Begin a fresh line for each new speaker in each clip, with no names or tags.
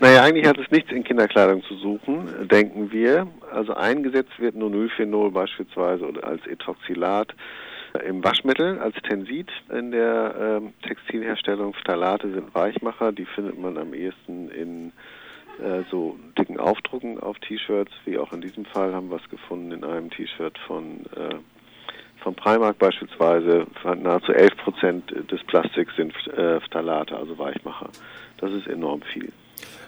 Naja, eigentlich hat es nichts in Kinderkleidung zu suchen, denken wir. Also eingesetzt wird Nonylphenol beispielsweise oder als Ethoxylat im Waschmittel als Tensid in der ähm, Textilherstellung. Phthalate sind Weichmacher, die findet man am ehesten in äh, so dicken Aufdrucken auf T-Shirts, wie auch in diesem Fall haben wir es gefunden in einem T-Shirt von äh, von Primark beispielsweise, nahezu 11 Prozent des Plastiks sind äh, Phthalate, also Weichmacher. Das ist enorm viel.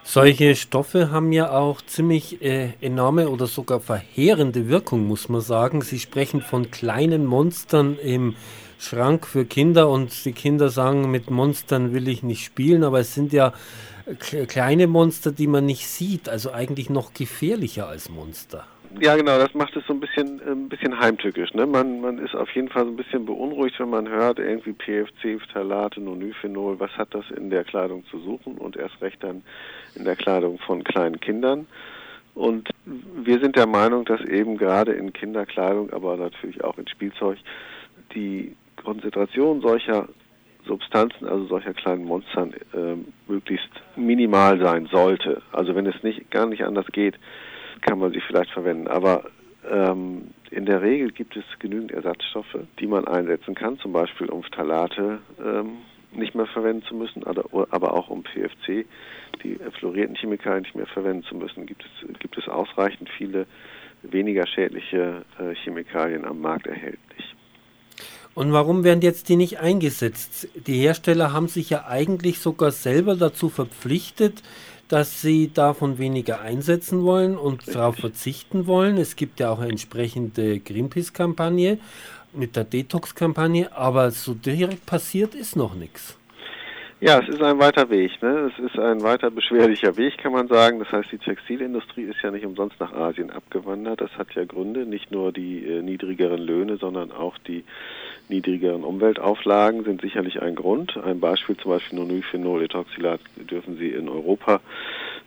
Solche Stoffe haben ja auch ziemlich äh, enorme oder sogar verheerende Wirkung, muss man sagen. Sie sprechen von kleinen Monstern im Schrank für Kinder und die Kinder sagen, mit Monstern will ich nicht spielen, aber es sind ja kleine Monster, die man nicht sieht, also eigentlich noch gefährlicher als Monster.
Ja, genau, das macht es so ein bisschen ein bisschen heimtückisch. Ne? Man, man ist auf jeden Fall so ein bisschen beunruhigt, wenn man hört, irgendwie PFC, Phthalate, Nonylphenol, was hat das in der Kleidung zu suchen und erst recht dann in der Kleidung von kleinen Kindern. Und wir sind der Meinung, dass eben gerade in Kinderkleidung, aber natürlich auch in Spielzeug, die Konzentration solcher Substanzen, also solcher kleinen Monstern, äh, möglichst minimal sein sollte. Also wenn es nicht gar nicht anders geht, kann man sie vielleicht verwenden. Aber ähm, in der Regel gibt es genügend Ersatzstoffe, die man einsetzen kann, zum Beispiel um Phthalate ähm, nicht mehr verwenden zu müssen, aber auch um PFC, die fluorierten Chemikalien nicht mehr verwenden zu müssen, gibt es, gibt es ausreichend viele weniger schädliche äh, Chemikalien am Markt erhältlich.
Und warum werden jetzt die nicht eingesetzt? Die Hersteller haben sich ja eigentlich sogar selber dazu verpflichtet, dass sie davon weniger einsetzen wollen und darauf verzichten wollen. Es gibt ja auch eine entsprechende Greenpeace-Kampagne mit der Detox-Kampagne, aber so direkt passiert ist noch nichts.
Ja, es ist ein weiter Weg. Ne? Es ist ein weiter beschwerlicher Weg, kann man sagen. Das heißt, die Textilindustrie ist ja nicht umsonst nach Asien abgewandert. Das hat ja Gründe, nicht nur die äh, niedrigeren Löhne, sondern auch die niedrigeren Umweltauflagen sind sicherlich ein Grund. Ein Beispiel zum Beispiel Nonylphenol, Ethoxylat dürfen Sie in Europa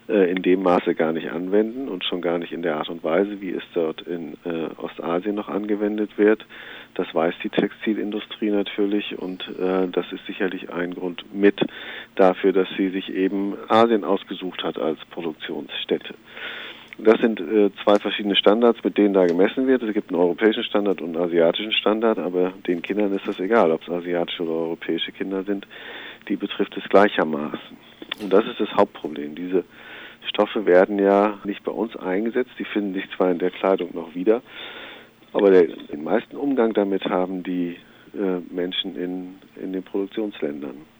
äh, in dem Maße gar nicht anwenden und schon gar nicht in der Art und Weise, wie es dort in äh, Ostasien noch angewendet wird. Das weiß die Textilindustrie natürlich und äh, das ist sicherlich ein Grund mit dafür, dass sie sich eben Asien ausgesucht hat als Produktionsstätte. Das sind äh, zwei verschiedene Standards, mit denen da gemessen wird. Es gibt einen europäischen Standard und einen asiatischen Standard, aber den Kindern ist das egal, ob es asiatische oder europäische Kinder sind. Die betrifft es gleichermaßen. Und das ist das Hauptproblem. Diese Stoffe werden ja nicht bei uns eingesetzt, die finden sich zwar in der Kleidung noch wieder, aber der, den meisten Umgang damit haben die äh, Menschen in, in den Produktionsländern.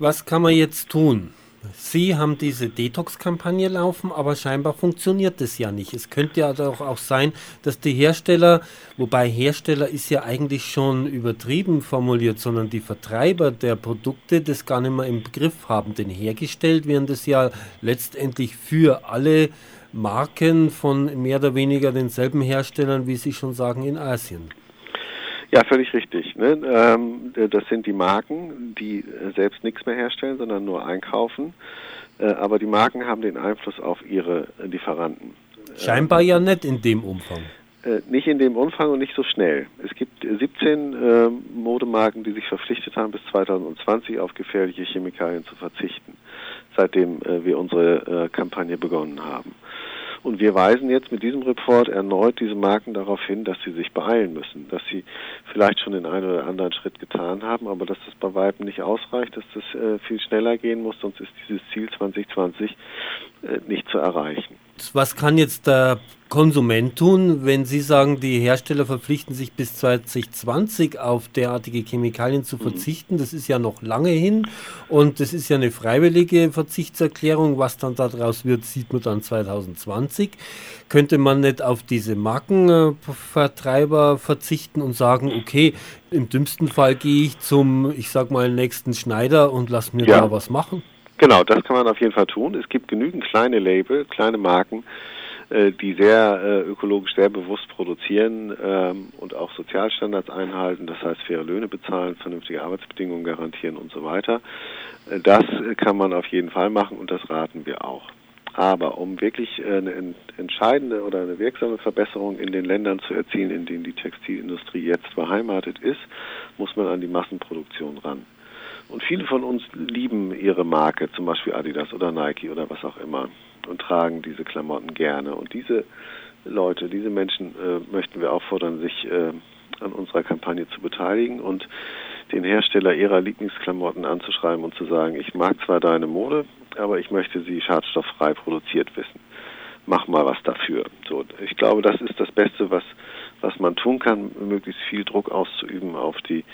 Was kann man jetzt tun? Sie haben diese Detox-Kampagne laufen, aber scheinbar funktioniert das ja nicht. Es könnte ja doch auch sein, dass die Hersteller, wobei Hersteller ist ja eigentlich schon übertrieben formuliert, sondern die Vertreiber der Produkte das gar nicht mehr im Griff haben. Denn hergestellt werden das ja letztendlich für alle Marken von mehr oder weniger denselben Herstellern, wie Sie schon sagen, in Asien.
Ja, völlig richtig. Ne? Ähm, das sind die Marken, die selbst nichts mehr herstellen, sondern nur einkaufen. Äh, aber die Marken haben den Einfluss auf ihre Lieferanten.
Scheinbar ja nicht in dem Umfang.
Äh, nicht in dem Umfang und nicht so schnell. Es gibt 17 äh, Modemarken, die sich verpflichtet haben, bis 2020 auf gefährliche Chemikalien zu verzichten, seitdem äh, wir unsere äh, Kampagne begonnen haben. Und wir weisen jetzt mit diesem Report erneut diese Marken darauf hin, dass sie sich beeilen müssen, dass sie vielleicht schon den einen oder anderen Schritt getan haben, aber dass das bei Weitem nicht ausreicht, dass das äh, viel schneller gehen muss, sonst ist dieses Ziel 2020 äh, nicht zu erreichen.
Was kann jetzt der Konsument tun, wenn Sie sagen, die Hersteller verpflichten sich bis 2020 auf derartige Chemikalien zu mhm. verzichten? Das ist ja noch lange hin und das ist ja eine freiwillige Verzichtserklärung. Was dann daraus wird, sieht man dann 2020. Könnte man nicht auf diese Markenvertreiber verzichten und sagen, okay, im dümmsten Fall gehe ich zum, ich sag mal, nächsten Schneider und lass mir ja. da was machen?
Genau, das kann man auf jeden Fall tun. Es gibt genügend kleine Label, kleine Marken, äh, die sehr äh, ökologisch sehr bewusst produzieren ähm, und auch Sozialstandards einhalten, das heißt faire Löhne bezahlen, vernünftige Arbeitsbedingungen garantieren und so weiter. Äh, das kann man auf jeden Fall machen und das raten wir auch. Aber um wirklich eine entscheidende oder eine wirksame Verbesserung in den Ländern zu erzielen, in denen die Textilindustrie jetzt beheimatet ist, muss man an die Massenproduktion ran. Und viele von uns lieben ihre Marke, zum Beispiel Adidas oder Nike oder was auch immer, und tragen diese Klamotten gerne. Und diese Leute, diese Menschen äh, möchten wir auffordern, sich äh, an unserer Kampagne zu beteiligen und den Hersteller ihrer Lieblingsklamotten anzuschreiben und zu sagen, ich mag zwar deine Mode, aber ich möchte sie schadstofffrei produziert wissen. Mach mal was dafür. So, ich glaube, das ist das Beste, was, was man tun kann, möglichst viel Druck auszuüben auf die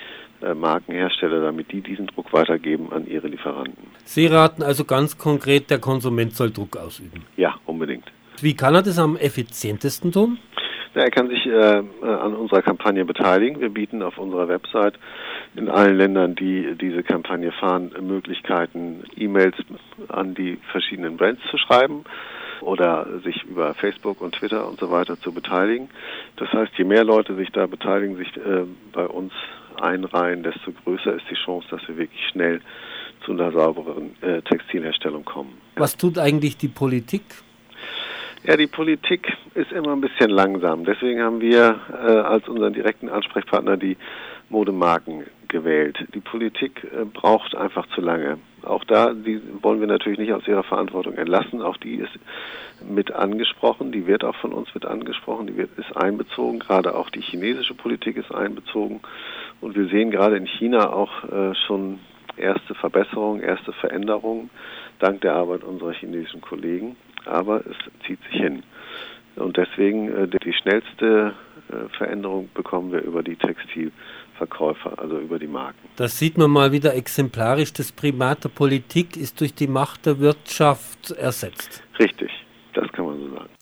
äh, Markenhersteller, damit die diesen Druck weitergeben an ihre Lieferanten.
Sie raten also ganz konkret, der Konsument soll Druck ausüben.
Ja, unbedingt.
Wie kann er das am effizientesten tun?
Ja, er kann sich äh, an unserer Kampagne beteiligen. Wir bieten auf unserer Website in allen Ländern, die diese Kampagne fahren, Möglichkeiten, E-Mails an die verschiedenen Brands zu schreiben oder sich über Facebook und Twitter und so weiter zu beteiligen. Das heißt, je mehr Leute sich da beteiligen, sich äh, bei uns einreihen, desto größer ist die Chance, dass wir wirklich schnell zu einer sauberen äh, Textilherstellung kommen.
Was tut eigentlich die Politik?
Ja, die Politik ist immer ein bisschen langsam. Deswegen haben wir äh, als unseren direkten Ansprechpartner die Modemarken gewählt. Die Politik äh, braucht einfach zu lange. Auch da, die wollen wir natürlich nicht aus ihrer Verantwortung entlassen. Auch die ist mit angesprochen. Die wird auch von uns mit angesprochen. Die wird, ist einbezogen. Gerade auch die chinesische Politik ist einbezogen. Und wir sehen gerade in China auch äh, schon erste Verbesserungen, erste Veränderungen dank der Arbeit unserer chinesischen Kollegen aber es zieht sich hin. Und deswegen äh, die schnellste Veränderung bekommen wir über die Verkäufer, also über die Marken.
Das sieht man mal wieder exemplarisch. Das Primat der Politik ist durch die Macht der Wirtschaft ersetzt.
Richtig, das kann man so sagen.